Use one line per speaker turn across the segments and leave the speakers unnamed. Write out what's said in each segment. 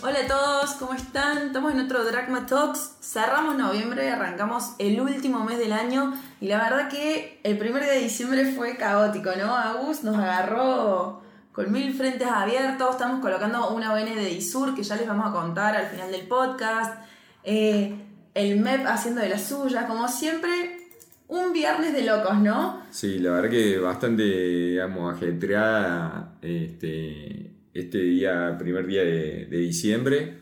Hola a todos, ¿cómo están? Estamos en otro Dragma Talks. Cerramos noviembre, arrancamos el último mes del año y la verdad que el primer de diciembre fue caótico, ¿no? Agus nos agarró con mil frentes abiertos, estamos colocando una ON de Disur que ya les vamos a contar al final del podcast. Eh, el MEP haciendo de la suya, como siempre, un viernes de locos, ¿no?
Sí, la verdad que bastante, digamos, ajetreada este, este día, primer día de, diciembre.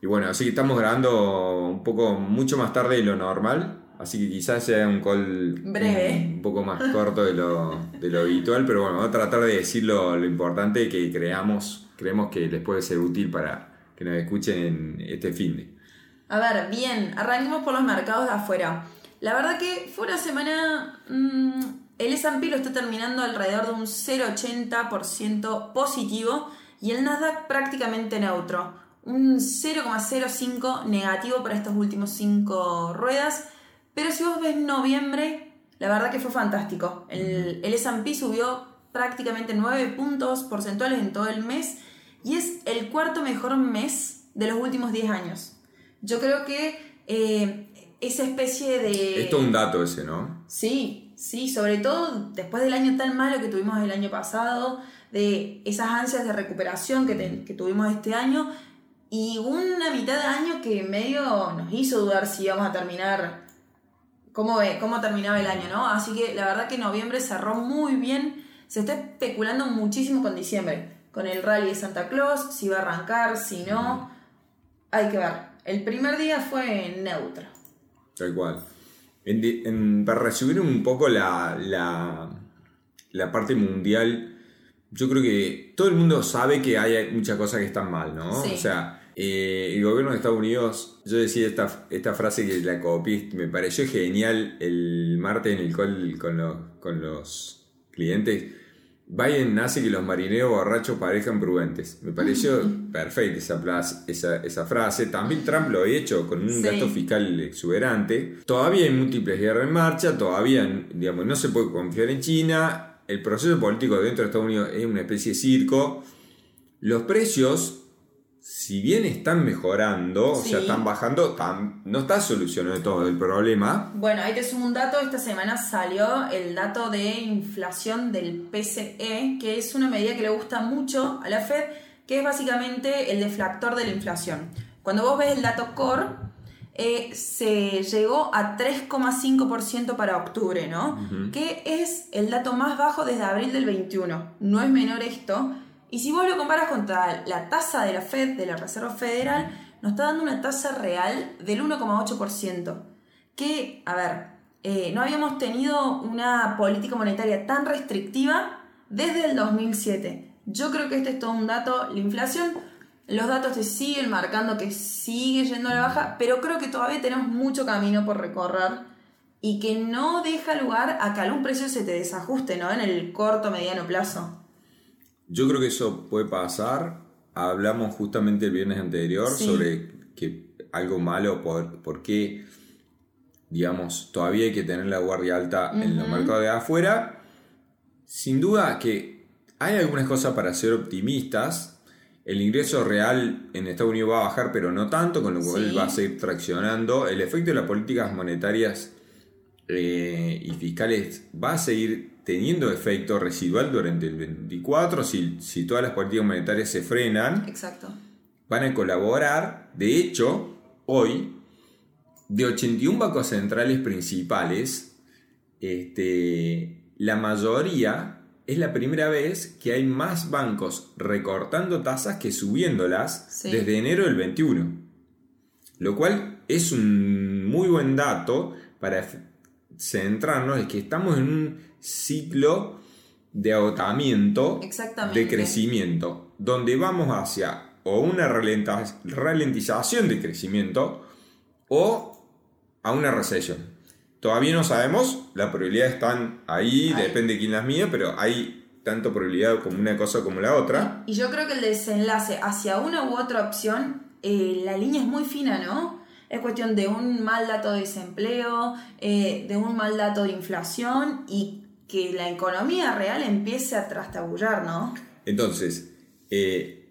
Y bueno, así que estamos grabando un poco, mucho más tarde de lo normal. Así que quizás sea un call
breve,
un, poco más corto de lo, de lo, habitual, pero bueno, vamos a tratar de decir lo, importante que creamos, creemos que les puede ser útil para que nos escuchen en este fin de.
A ver, bien, arranquemos por los mercados de afuera. La verdad que fue una semana... Mm, el S&P lo está terminando alrededor de un 0,80% positivo y el Nasdaq prácticamente neutro. Un 0,05 negativo para estos últimos 5 ruedas. Pero si vos ves noviembre, la verdad que fue fantástico. El, el S&P subió prácticamente 9 puntos porcentuales en todo el mes y es el cuarto mejor mes de los últimos 10 años. Yo creo que eh, esa especie de...
Esto es un dato ese, ¿no?
Sí, sí, sobre todo después del año tan malo que tuvimos el año pasado, de esas ansias de recuperación que, que tuvimos este año y una mitad de año que medio nos hizo dudar si íbamos a terminar, cómo, cómo terminaba el año, ¿no? Así que la verdad que noviembre cerró muy bien, se está especulando muchísimo con diciembre, con el rally de Santa Claus, si va a arrancar, si no, hay que ver. El primer día fue neutro.
Tal cual. para resumir un poco la, la, parte mundial, yo creo que todo el mundo sabe que hay muchas cosas que están mal, ¿no? O sea, eh, el gobierno de Estados Unidos, yo decía esta, esta frase que la copié, me pareció genial el martes en el call con los, con los clientes Biden hace que los marineros borrachos parezcan prudentes. Me pareció perfecta esa, esa, esa, frase. También Trump lo ha hecho con un gasto fiscal exuberante. Todavía hay múltiples guerras en marcha, todavía digamos, no se puede confiar en China. El proceso político dentro de Estados Unidos es una especie de circo. Los precios si bien están mejorando, o sea, están bajando, no está solucionando todo el problema.
Bueno, ahí te sumo un dato. Esta semana salió el dato de inflación del PCE, que es una medida que le gusta mucho a la Fed, que es básicamente el deflactor de la inflación. Cuando vos ves el dato core, eh, se llegó a 3,5% para octubre, ¿no? Que es el dato más bajo desde abril del 21. No es menor esto. Y si vos lo comparas contra la tasa de la Fed, de la Reserva Federal, nos está dando una tasa real del 1,8%. Que, a ver, eh, no habíamos tenido una política monetaria tan restrictiva desde el 2007. Yo creo que este es todo un dato, la inflación, los datos te siguen marcando que sigue yendo a la baja, pero creo que todavía tenemos mucho camino por recorrer y que no deja lugar a que algún precio se te desajuste, ¿no? En el corto, mediano plazo.
Yo creo que eso puede pasar. Hablamos justamente el viernes anterior sobre que algo malo, por, por, qué, digamos, todavía hay que tener la guardia alta en los mercados de afuera. Sin duda que hay algunas cosas para ser optimistas. El ingreso real en Estados Unidos va a bajar, pero no tanto, con lo cual va a seguir traccionando. El efecto de las políticas monetarias eh, y fiscales va a seguir teniendo efecto residual durante el 24, si, si todas las políticas monetarias se frenan,
Exacto.
van a colaborar. De hecho, hoy, de 81 bancos centrales principales, este, la mayoría es la primera vez que hay más bancos recortando tasas que subiéndolas desde enero del 21. Lo cual es un muy buen dato para centrarnos en que estamos en un ciclo de agotamiento, de crecimiento, donde vamos hacia o una ralentización de crecimiento o a una recesión. Todavía no sabemos, las probabilidades están ahí, depende de quién las mide, pero hay tanto probabilidad como una cosa como la otra.
Y yo creo que el desenlace hacia una u otra opción, eh, la línea es muy fina, ¿no? Es cuestión de un mal dato de desempleo, eh, de un mal dato de inflación y que la economía real empiece a trastabullar, ¿no?
Entonces, eh,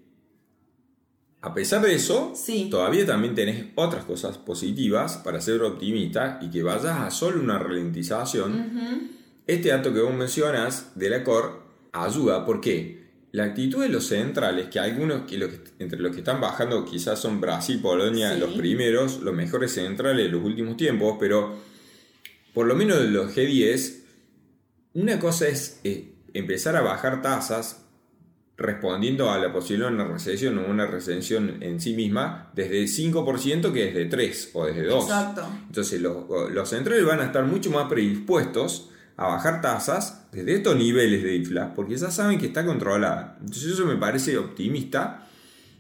a pesar de eso,
Sí.
todavía también tenés otras cosas positivas para ser optimista y que vayas a solo una ralentización. Este dato que vos mencionas de la COR ayuda porque la actitud de los centrales, que algunos que los que- entre los que están bajando quizás son Brasil, Polonia,
Sí.
los primeros, los mejores centrales de los últimos tiempos, pero por lo menos de los G10, una cosa es eh, empezar a bajar tasas respondiendo a la posibilidad de una recesión o una recesión en sí misma desde 5% que desde 3 o desde 2.
Exacto.
Entonces los, los centrales van a estar mucho más predispuestos a bajar tasas desde estos niveles de infla, porque ya saben que está controlada. Entonces eso me parece optimista.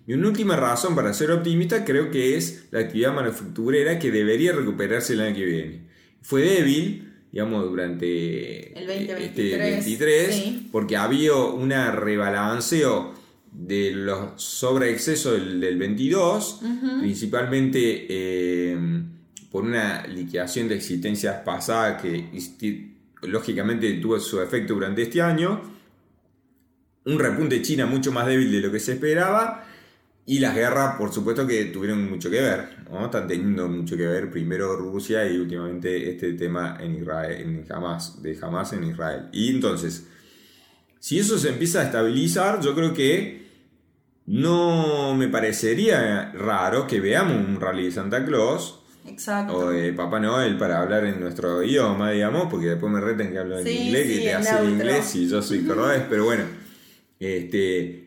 Y una última razón para ser optimista creo que es la actividad manufacturera que debería recuperarse el año que viene. Fue débil, digamos, durante
El 2023,
este 23,
sí.
porque había una rebalanceo de los sobreexcesos del, del 22, principalmente eh, por una liquidación de existencias pasadas que lógicamente tuvo su efecto durante este año, un repunte de China mucho más débil de lo que se esperaba, y las guerras, por supuesto, que tuvieron mucho que ver, ¿no? Están teniendo mucho que ver primero Rusia y últimamente este tema en Israel, en Hamas, de Hamas en Israel. Y entonces, si eso se empieza a estabilizar, yo creo que no me parecería raro que veamos un rally de Santa Claus
Exacto.
o de Papá Noel para hablar en nuestro idioma, digamos, porque después me reten que hablo en
Sí,
inglés,
sí,
que te hace inglés y yo soy cordobés, pero bueno, este,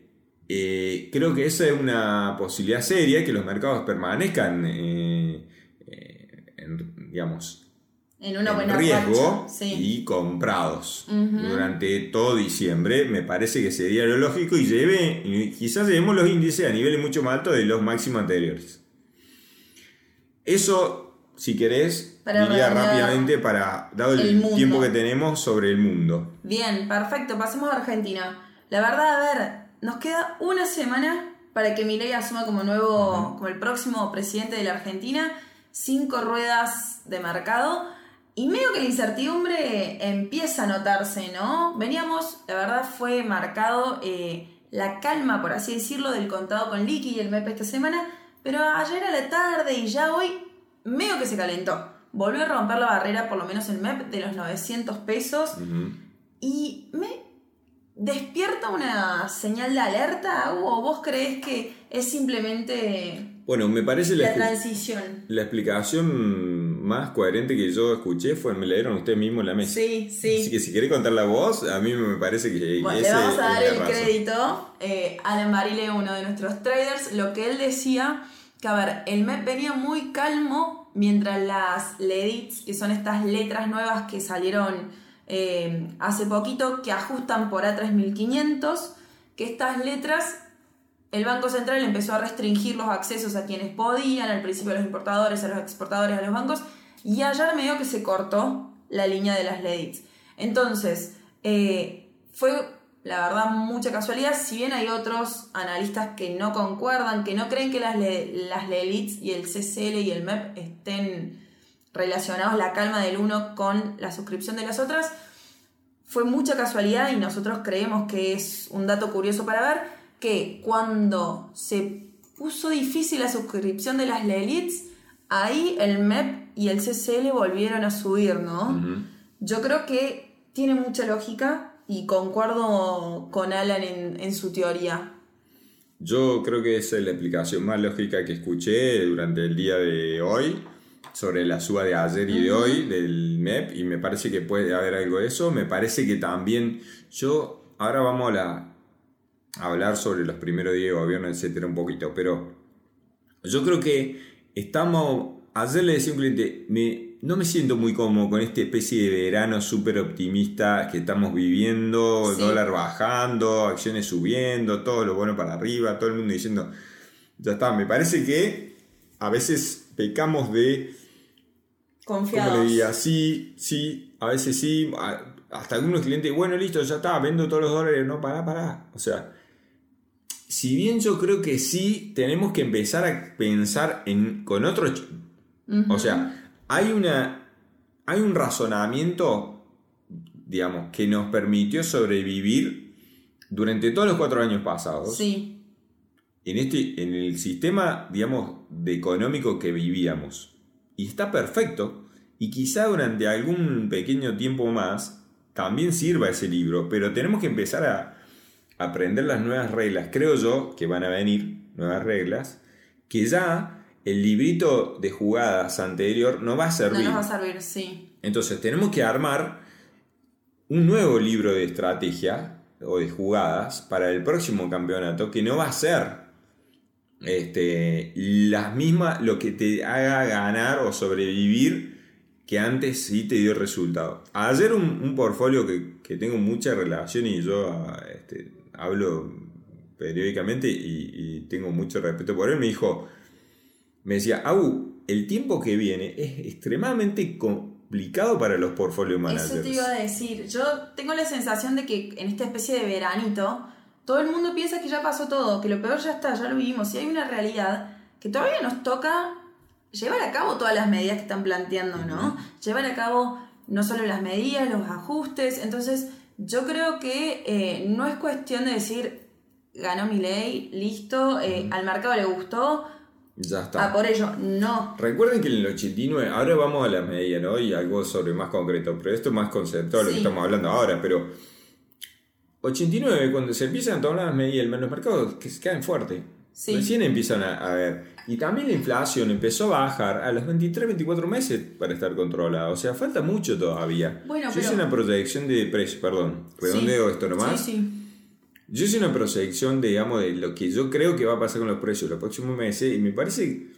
eh, creo que esa es una posibilidad seria, que los mercados permanezcan, eh, eh, en, digamos,
en una
en
buena
riesgo
Sí.
y comprados durante todo diciembre. Me parece que sería lo lógico y lleve, quizás llevemos los índices a niveles mucho más altos de los máximos anteriores. Eso, si querés,
Para
diría rápidamente para, dado el, tiempo que tenemos sobre el mundo.
Bien, perfecto. Pasemos a Argentina. La verdad, a ver, nos queda una semana para que Milei asuma como nuevo, como el próximo presidente de la Argentina. Cinco ruedas de mercado. Y medio que la incertidumbre empieza a notarse, ¿no? Veníamos, la verdad fue marcado eh, la calma, por así decirlo, del contado con liqui y el MEP esta semana. Pero ayer a la tarde y ya hoy, medio que se calentó. Volvió a romper la barrera, por lo menos el MEP, de los 900 pesos. Y me despierta una señal de alerta, o vos crees que es simplemente
Bueno, me parece la,
transición.
la explicación más coherente que yo escuché fue, me la dieron ustedes mismos en la mesa.
Sí,
Así
sí.
que si querés contar la voz, a mí me parece que
Bueno,
ese
le vamos a dar el
razón.
crédito. Eh, Alan Barile, uno de nuestros traders, lo que él decía, que a ver, el MEP venía muy calmo mientras las LEDITs, que son estas letras nuevas que salieron eh, hace poquito, que ajustan por A3500, que estas letras el Banco Central empezó a restringir los accesos a quienes podían, al principio a los importadores, a los exportadores, a los bancos, y ayer medio que se cortó la línea de las LEDITs. Entonces, eh, fue la verdad mucha casualidad, si bien hay otros analistas que no concuerdan, que no creen que las, le- las LEDITs y el CCL y el MEP estén relacionados la calma del uno con la suscripción de las otras, fue mucha casualidad y nosotros creemos que es un dato curioso para ver que cuando se puso difícil la suscripción de las LELITs, ahí el MEP y el CCL volvieron a subir, ¿no? Yo creo que tiene mucha lógica y concuerdo con Alan en, en su teoría.
Yo creo que esa es la explicación más lógica que escuché durante el día de hoy sobre la suba de ayer y de hoy del MEP y me parece que puede haber algo de eso. Me parece que también yo, ahora vamos a, la- a hablar sobre los primeros días de gobierno, etcétera, un poquito, pero yo creo que estamos, ayer le decía a un cliente, me, no me siento muy cómodo con esta especie de verano súper optimista que estamos viviendo,
Sí.
dólar bajando, acciones subiendo, todo lo bueno para arriba, todo el mundo diciendo, ya está, me parece que a veces pecamos de, ¿cómo
Confiados.
le diría? Sí, sí, a veces sí, hasta algunos clientes, bueno, listo, ya está, vendo todos los dólares, no, pará, pará, o sea... Si bien yo creo que sí, tenemos que empezar a pensar en, con otro o sea, hay una. Hay un razonamiento, digamos, que nos permitió sobrevivir durante todos los cuatro años pasados.
Sí,
en, este, en el sistema, digamos, de económico que vivíamos. Y está perfecto. Y quizá durante algún pequeño tiempo más también sirva ese libro, pero tenemos que empezar a aprender las nuevas reglas. Creo yo que van a venir nuevas reglas, que ya el librito de jugadas anterior no va a servir.
No nos va a servir, sí.
Entonces tenemos que armar un nuevo libro de estrategia o de jugadas para el próximo campeonato que no va a ser este, las mismas, lo que te haga ganar o sobrevivir que antes sí te dio resultado. Ayer un, un portfolio que, tengo mucha relación y yo este, hablo periódicamente y, tengo mucho respeto por él, me dijo, me decía, Agu, el tiempo que viene es extremadamente complicado para los portfolio managers.
Eso te iba a decir, yo tengo la sensación de que en esta especie de veranito, todo el mundo piensa que ya pasó todo, que lo peor ya está, ya lo vivimos, y hay una realidad que todavía nos toca llevar a cabo todas las medidas que están planteando, ¿no? Llevar a cabo no solo las medidas, los ajustes, entonces yo creo que eh, no es cuestión de decir, ganó mi ley, listo, eh, al mercado le gustó.
Ya está.
Ah, por ello, no.
Recuerden que en el 89, ahora vamos a la medida, ¿no? Y algo sobre más concreto, pero esto es más conceptual, lo que estamos hablando ahora, pero 89, cuando se empiezan a tomar las medidas, los mercados que se caen fuerte. Recién empiezan a, ver. Y también la inflación empezó a bajar a los 23, 24 meses para estar controlada. O sea, falta mucho todavía.
Bueno,
Yo hice una proyección de precio, perdón, redondeo esto nomás.
Sí, sí.
Yo hice una proyección, digamos, de lo que yo creo que va a pasar con los precios los próximos meses y me parece,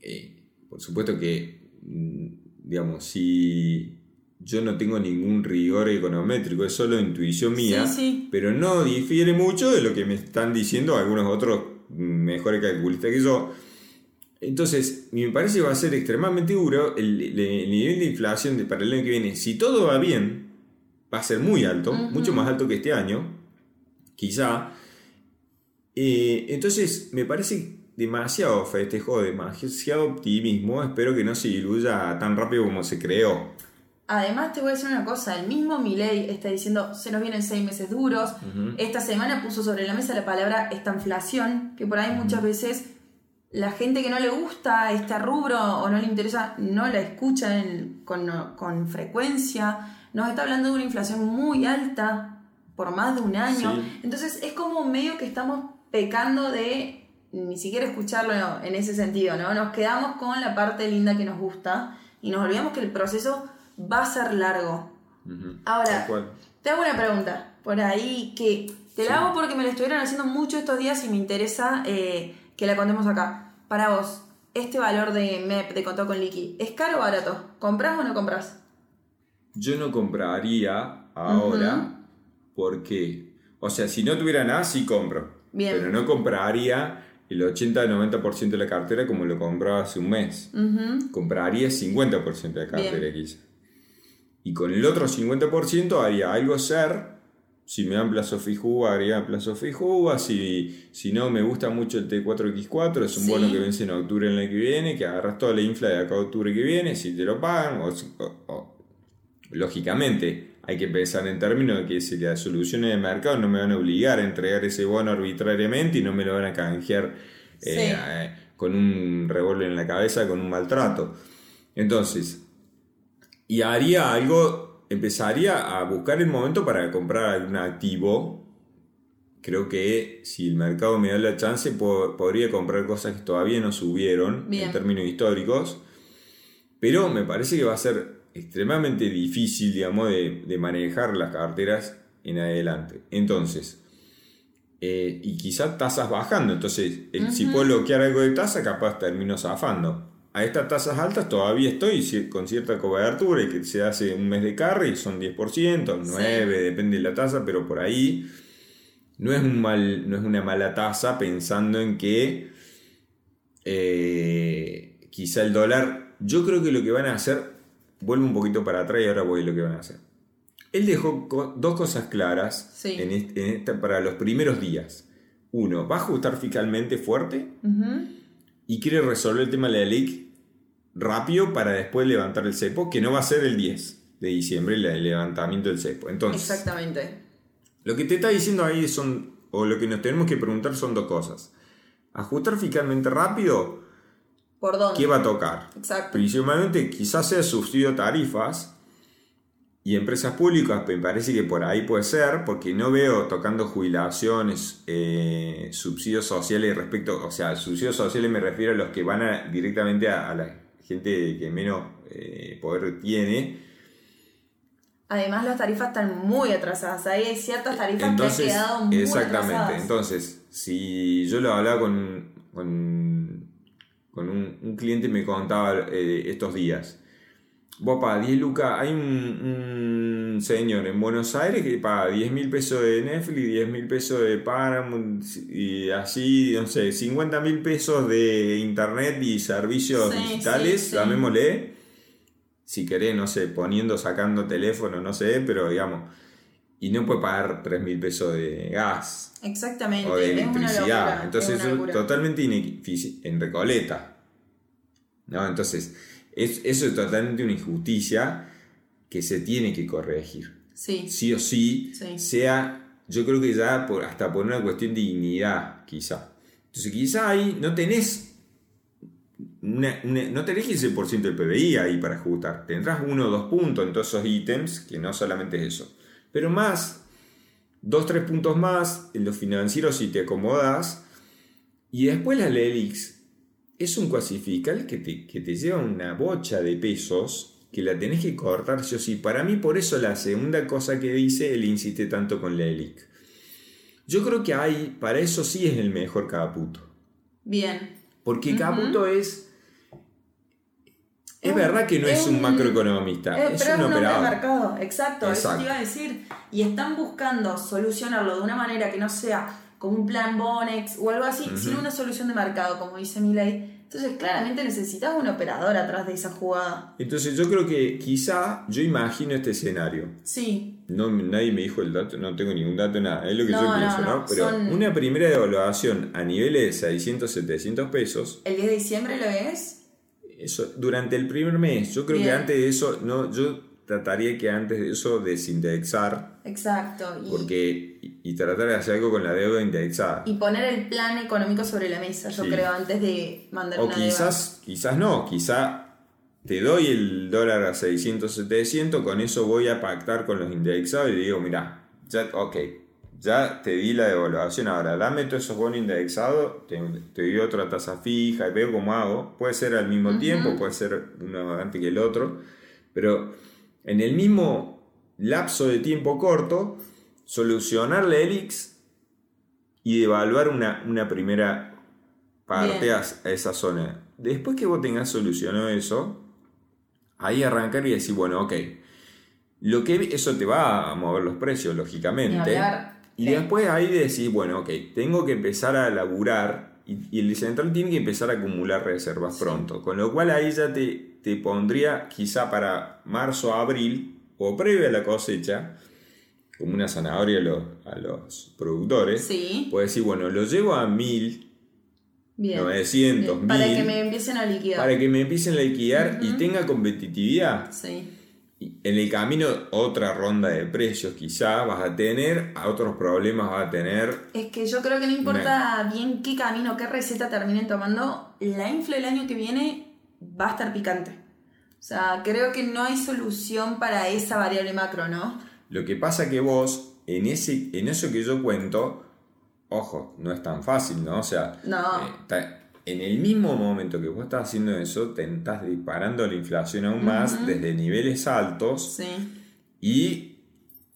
eh, por supuesto que, mm, digamos, si yo no tengo ningún rigor econométrico, es solo intuición mía, pero no difiere mucho de lo que me están diciendo algunos otros mejores calculistas que yo. Entonces, me parece que va a ser extremadamente duro el, nivel de inflación para el año que viene. Si todo va bien, va a ser muy alto, mucho más alto que este año, quizá. Eh, entonces, me parece demasiado festejo, demasiado optimismo. Espero que no se diluya tan rápido como se creó.
Además, te voy a decir una cosa: el mismo Milei está diciendo se nos vienen seis meses duros. Esta semana puso sobre la mesa la palabra estanflación, que por ahí muchas veces la gente que no le gusta este rubro o no le interesa no la escucha con, frecuencia. Nos está hablando de una inflación muy alta por más de un año. Entonces es como medio que estamos pecando de ni siquiera escucharlo en ese sentido, ¿no? Nos quedamos con la parte linda que nos gusta y nos olvidamos que el proceso va a ser largo. Ahora, te hago una pregunta por ahí que te la hago porque me la estuvieron haciendo mucho estos días y me interesa eh, que la contemos acá. Para vos, este valor de MEP, de contado con liqui, ¿es caro o barato? ¿Comprás o no compras?
Yo no compraría ahora porque, o sea, si no tuviera nada, sí compro. Pero no compraría el 80-90% de la cartera como lo compraba hace un mes. Compraría 50% de la cartera quizá. Y con el otro 50% haría algo ser. Si me dan plazo fijo, haría plazo fijo. Si, si no me gusta mucho el T4X4, es un bono que vence en octubre en el que viene, que agarras toda la infla de acá a octubre que viene, si te lo pagan. O, lógicamente, hay que pensar en términos de que si las soluciones de mercado no me van a obligar a entregar ese bono arbitrariamente y no me lo van a canjear eh, eh, con un revólver en la cabeza, con un maltrato. Entonces, y haría algo, empezaría a buscar el momento para comprar algún activo. Creo que si el mercado me da la chance, podría comprar cosas que todavía no subieron en términos históricos. Pero me parece que va a ser extremadamente difícil, digamos, de, manejar las carteras en adelante. Entonces, eh, y quizás tasas bajando. Entonces, si puedo bloquear algo de tasa, capaz termino zafando a estas tasas altas todavía estoy con cierta cobertura y que se hace un mes de carry, son 10%, 9%, depende de la tasa, pero por ahí no es, un mal, no es una mala tasa pensando en que eh, quizá el dólar, yo creo que lo que van a hacer, vuelvo un poquito para atrás y ahora voy a lo que van a hacer. Él dejó dos cosas claras en para los primeros días. Uno, va a ajustar fiscalmente fuerte y quiere resolver el tema de la ley rápido para después levantar el cepo, que no va a ser el 10 de diciembre el levantamiento del cepo. Entonces,
Exactamente.
Lo que te está diciendo ahí son, o lo que nos tenemos que preguntar son dos cosas. ajustar fiscalmente rápido,
¿Por dónde?
¿qué va a tocar?
Exacto.
Principalmente quizás sea subsidio tarifas y empresas públicas, me parece que por ahí puede ser, porque no veo tocando jubilaciones, eh, subsidios sociales respecto, o sea, subsidios sociales me refiero a los que van a- directamente a, a la gente que menos eh, poder tiene.
Además, las tarifas están muy atrasadas. Hay ciertas tarifas
Entonces,
que han quedado muy
exactamente.
atrasadas.
Entonces, si yo lo hablaba con, con, con un, un cliente me contaba eh, estos días. Vos paga 10 lucas, hay un, un señor en Buenos Aires que paga 10 mil pesos de Netflix, 10 mil pesos de Paramount y así, no sé, 50 mil pesos de internet y servicios
Sí,
digitales,
sí, sí.
llamémosle. Si querés, no sé, poniendo, sacando teléfono, no sé, pero digamos, y no puede pagar 3 mil pesos de gas
Exactamente.
o de
es una
electricidad.
locura,
Entonces,
es una
eso
locura.
totalmente inefici- en Recoleta. ¿No? Entonces, es- eso es totalmente una injusticia que se tiene que corregir.
Sí,
Sí o sí,
Sí.
sea, yo creo que ya por, hasta por una cuestión de dignidad, quizá. Entonces, quizá ahí no tenés. una- una- no tenés 15% del PBI ahí para ajustar. Tendrás uno o dos puntos en todos esos ítems, que no solamente es eso. Pero más, dos, tres puntos más en los financieros si te acomodas. Y después la LELIX es un cuasifical que te, que te lleva una bocha de pesos que la tenés que cortar sí o sí. Para mí, por eso la segunda cosa que dice, él insiste tanto con la LELIC. Yo creo que hay, para eso sí es el mejor Caputo.
bien.
Porque
Ujú.
Caputo es... Es verdad que no es
es
un macroeconomista,
Eh,
es
pero
un
es un hombre de
operador.
mercado, exacto, eso te iba a decir. Y están buscando solucionarlo de una manera que no sea como un plan Bonex o algo así, sino una solución de mercado, como dice Milei. Entonces, claramente necesitas un operador atrás de esa jugada.
Entonces yo creo que quizá yo imagino este escenario.
Sí,
No, nadie me dijo el dato, no tengo ningún dato, nada, es lo que
No,
yo
no,
pienso, ¿no? Pero
son-
una primera evaluación a niveles de 600, 700 pesos,
el 10 de diciembre lo es.
eso durante el primer mes, yo creo que antes de eso, no, yo trataría que antes de eso desindexar,
Exacto. Y,
porque, y, tratar de hacer algo con la deuda indexada.
y poner el plan económico sobre la mesa, yo
Sí.
creo, antes de mandar
O
una
quizás, quizás no, quizá te doy el dólar a 600, 700, con eso voy a pactar con los indexados y digo, mira, ya, ok, ya te di la devaluación, ahora dame todos esos bonos indexados, te, te doy otra tasa fija y veo cómo hago. Puede ser al mismo tiempo, puede ser uno antes que el otro, pero en el mismo lapso de tiempo corto, solucionar la ELIX y devaluar una, una primera parte
Bien.
a, esa zona. Después que vos tengas solucionado eso, ahí arrancar y decir, bueno, ok, lo que eso te va a mover los precios, lógicamente. Y
Sí.
después ahí decís, bueno, ok, tengo que empezar a laburar y, y el central tiene que empezar a acumular reservas pronto. Con lo cual ahí ya te, te pondría quizá para marzo, abril o previo a la cosecha, como una zanahoria a los, a los productores.
Sí,
Puedes decir, bueno, lo llevo a 1000,
bien.
900,
Bien, Para
1000,
que me empiecen a liquidar.
para que me empiecen a liquidar y tenga competitividad.
Sí.
En el camino, otra ronda de precios quizá vas a tener, a otros problemas vas a tener.
Es que yo creo que no importa bien qué camino, qué receta terminen tomando, la infla el año que viene va a estar picante. O sea, creo que no hay solución para esa variable macro, ¿no?
Lo que pasa que vos, en, ese, en eso que yo cuento, ojo, no es tan fácil, ¿no? O sea,
No.
eh, en el mismo momento que vos estás haciendo eso, te estás disparando la inflación aún más desde niveles altos.
Sí.
y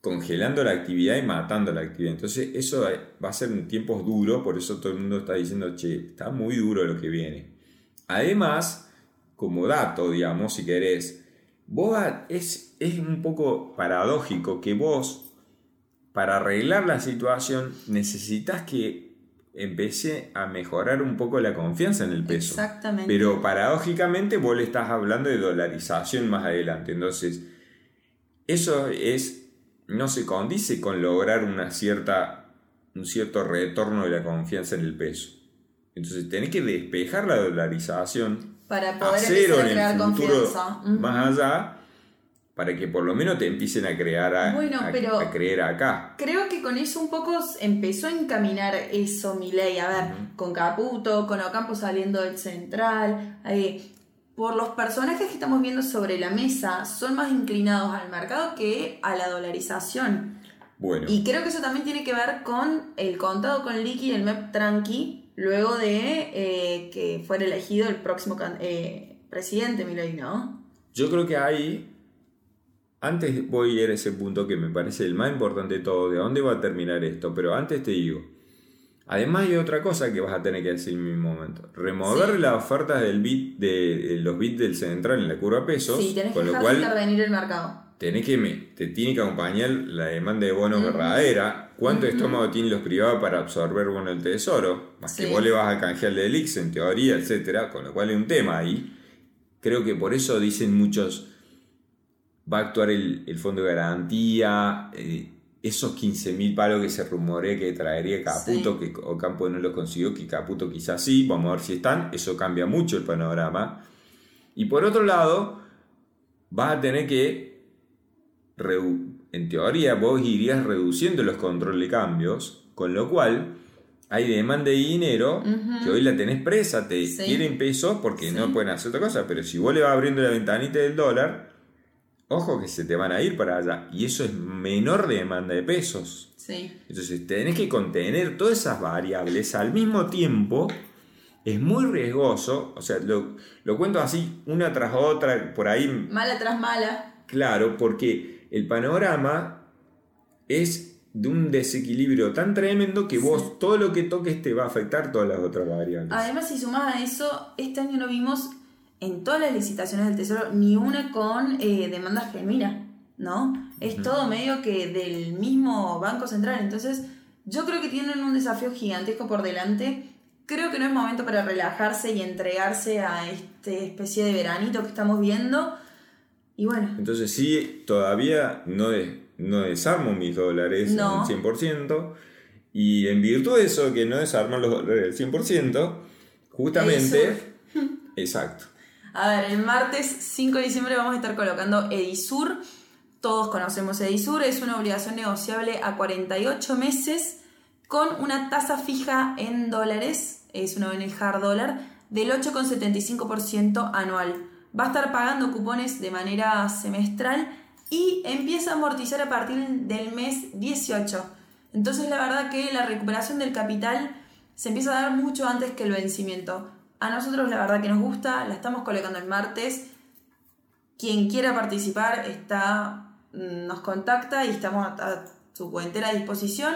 congelando la actividad y matando la actividad. Entonces eso va a ser en tiempos duros, por eso todo el mundo está diciendo, che, está muy duro lo que viene. Además, como dato, digamos, si querés, vos va- es, es un poco paradójico que vos, para arreglar la situación, necesitas que empiece a mejorar un poco la confianza en el peso.
Exactamente.
Pero paradójicamente vos le estás hablando de dolarización más adelante. Entonces, eso es, no se condice con lograr una cierta, un cierto retorno de la confianza en el peso. Entonces, tenés que despejar la dolarización
para poder empezar a crear confianza.
Más allá para que por lo menos te empiecen a crear a,
Bueno,
a-
pero-
a creer acá.
Creo que con eso un poco empezó a encaminar eso Milei. A ver, con Caputo, con Ocampo saliendo del central. eh, por los personajes que estamos viendo sobre la mesa, son más inclinados al mercado que a la dolarización.
Bueno,
Y creo que eso también tiene que ver con el contado con liqui y el MEP tranqui, luego de eh, que fuera elegido el próximo eh, presidente Milei, ¿no?
yo creo que ahí, antes voy a ir a ese punto que me parece el más importante de todo, de dónde va a terminar esto, pero antes te digo, además hay otra cosa que vas a tener que hacer en mismo momento, remover
Sí.
las ofertas del bit de, los bits del central en la curva pesos,
Sí, tenés que
con lo
dejar
cual
intervenir el mercado.
tenés que te tiene que acompañar la demanda de bonos verdadera. ¿Cuánto
Ujú.
estómago tienen los privados para absorber bonos del tesoro? Más
Sí.
que vos le vas a canjear el IX en teoría, etcétera, con lo cual hay un tema ahí. Creo que por eso dicen muchos, va a actuar el, el fondo de garantía, eh, esos 15 mil palos que se rumorea que traería Caputo, que Ocampo no los consiguió, que Caputo quizás sí, vamos a ver si están, eso cambia mucho el panorama. Y por otro lado, vas a tener que, en teoría, vos irías reduciendo los controles de cambios, con lo cual hay demanda de dinero que hoy la tenés presa, te
Sí.
quieren pesos porque
Sí.
no pueden hacer otra cosa, pero si vos le vas abriendo la ventanita del dólar, ojo que se te van a ir para allá, y eso es menor demanda de pesos.
Sí.
Entonces tenés que contener todas esas variables al mismo tiempo. Es muy riesgoso, o sea, lo, lo cuento así una tras otra, por ahí
Mala tras mala.
Claro, porque el panorama es de un desequilibrio tan tremendo que vos
Sí.
todo lo que toques te va a afectar todas las otras variables.
Además, si sumás a eso, este año no vimos en todas las licitaciones del Tesoro ni una con eh, demanda genuina, ¿no? Es todo medio que del mismo Banco Central. Entonces, yo creo que tienen un desafío gigantesco por delante. Creo que no es momento para relajarse y entregarse a esta especie de veranito que estamos viendo. Y bueno,
Entonces sí, todavía no, de- no desarmo mis dólares
No.
al 100%. Y en virtud de eso, que no desarman los dólares al 100%, justamente... Exacto.
A ver, el martes 5 de diciembre vamos a estar colocando Edisur. Todos conocemos Edisur, es una obligación negociable a 48 meses con una tasa fija en dólares, es una ONG hard dólar, del 8,75% anual. Va a estar pagando cupones de manera semestral y empieza a amortizar a partir del mes 18. Entonces la verdad que la recuperación del capital se empieza a dar mucho antes que el vencimiento. A nosotros la verdad que nos gusta, la estamos colocando el martes. Quien quiera participar está, mm, nos contacta y estamos a, su entera disposición.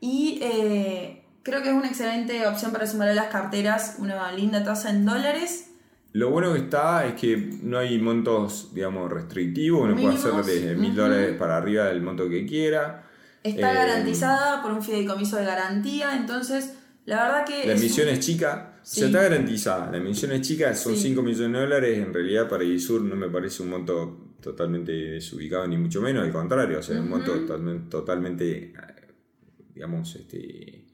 Y eh, creo que es una excelente opción para sumar a las carteras una linda tasa en dólares.
Lo bueno que está es que no hay montos, digamos, restrictivos. Uno puede hacer desde mil dólares para arriba del monto que quiera.
Está
Eh,
garantizada por un fideicomiso de garantía. Entonces, la verdad que...
La
es un-
emisión es chica, o sea,
Sí.
está garantizada. La emisión es chica, son
Sí.
5 millones de dólares. En realidad, para ISUR no me parece un monto totalmente desubicado, ni mucho menos, al contrario. O sea, es un monto totalmente, totalmente, digamos, este,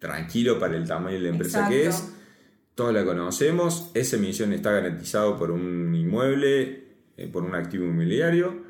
tranquilo para el tamaño de la empresa que es. Todos la conocemos. Esa emisión está garantizado por un inmueble, eh, por un activo inmobiliario.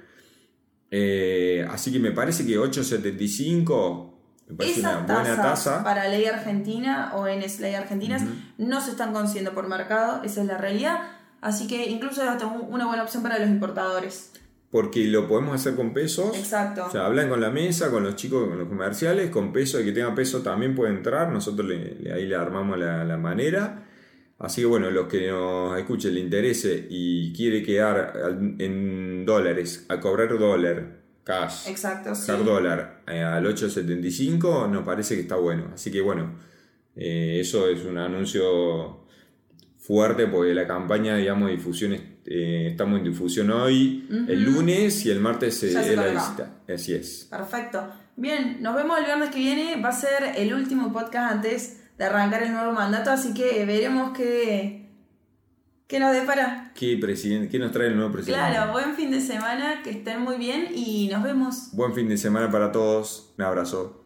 Eh, así que me parece que 8.75 me parece
Esas
una buena tasa.
para ley argentina o en ley argentinas no se están consiguiendo por mercado, esa es la realidad. Así que incluso es hasta una buena opción para los importadores.
Porque lo podemos hacer con pesos.
Exacto.
O sea, hablan con la mesa, con los chicos, con los comerciales, con peso, el que tenga peso también puede entrar, nosotros le- le- ahí le armamos la, la manera. Así que bueno, los que nos escuchen, le interese y quiere quedar en dólares, a cobrar dólar, cash,
Exacto, sí.
hard dólar eh, al 8.75, nos parece que está bueno. Así que bueno, eh, eso es un anuncio fuerte porque la campaña, digamos, de difusión, es- eh, estamos en difusión hoy, el lunes y el martes eh, es la visita. Así es.
Perfecto. Bien, nos vemos el viernes que viene. Va a ser el último podcast antes de arrancar el nuevo mandato, así que veremos qué, qué nos depara.
¿Qué, presidente, ¿Qué nos trae el nuevo presidente?
Claro, buen fin de semana, que estén muy bien y nos vemos.
Buen fin de semana para todos. Un abrazo.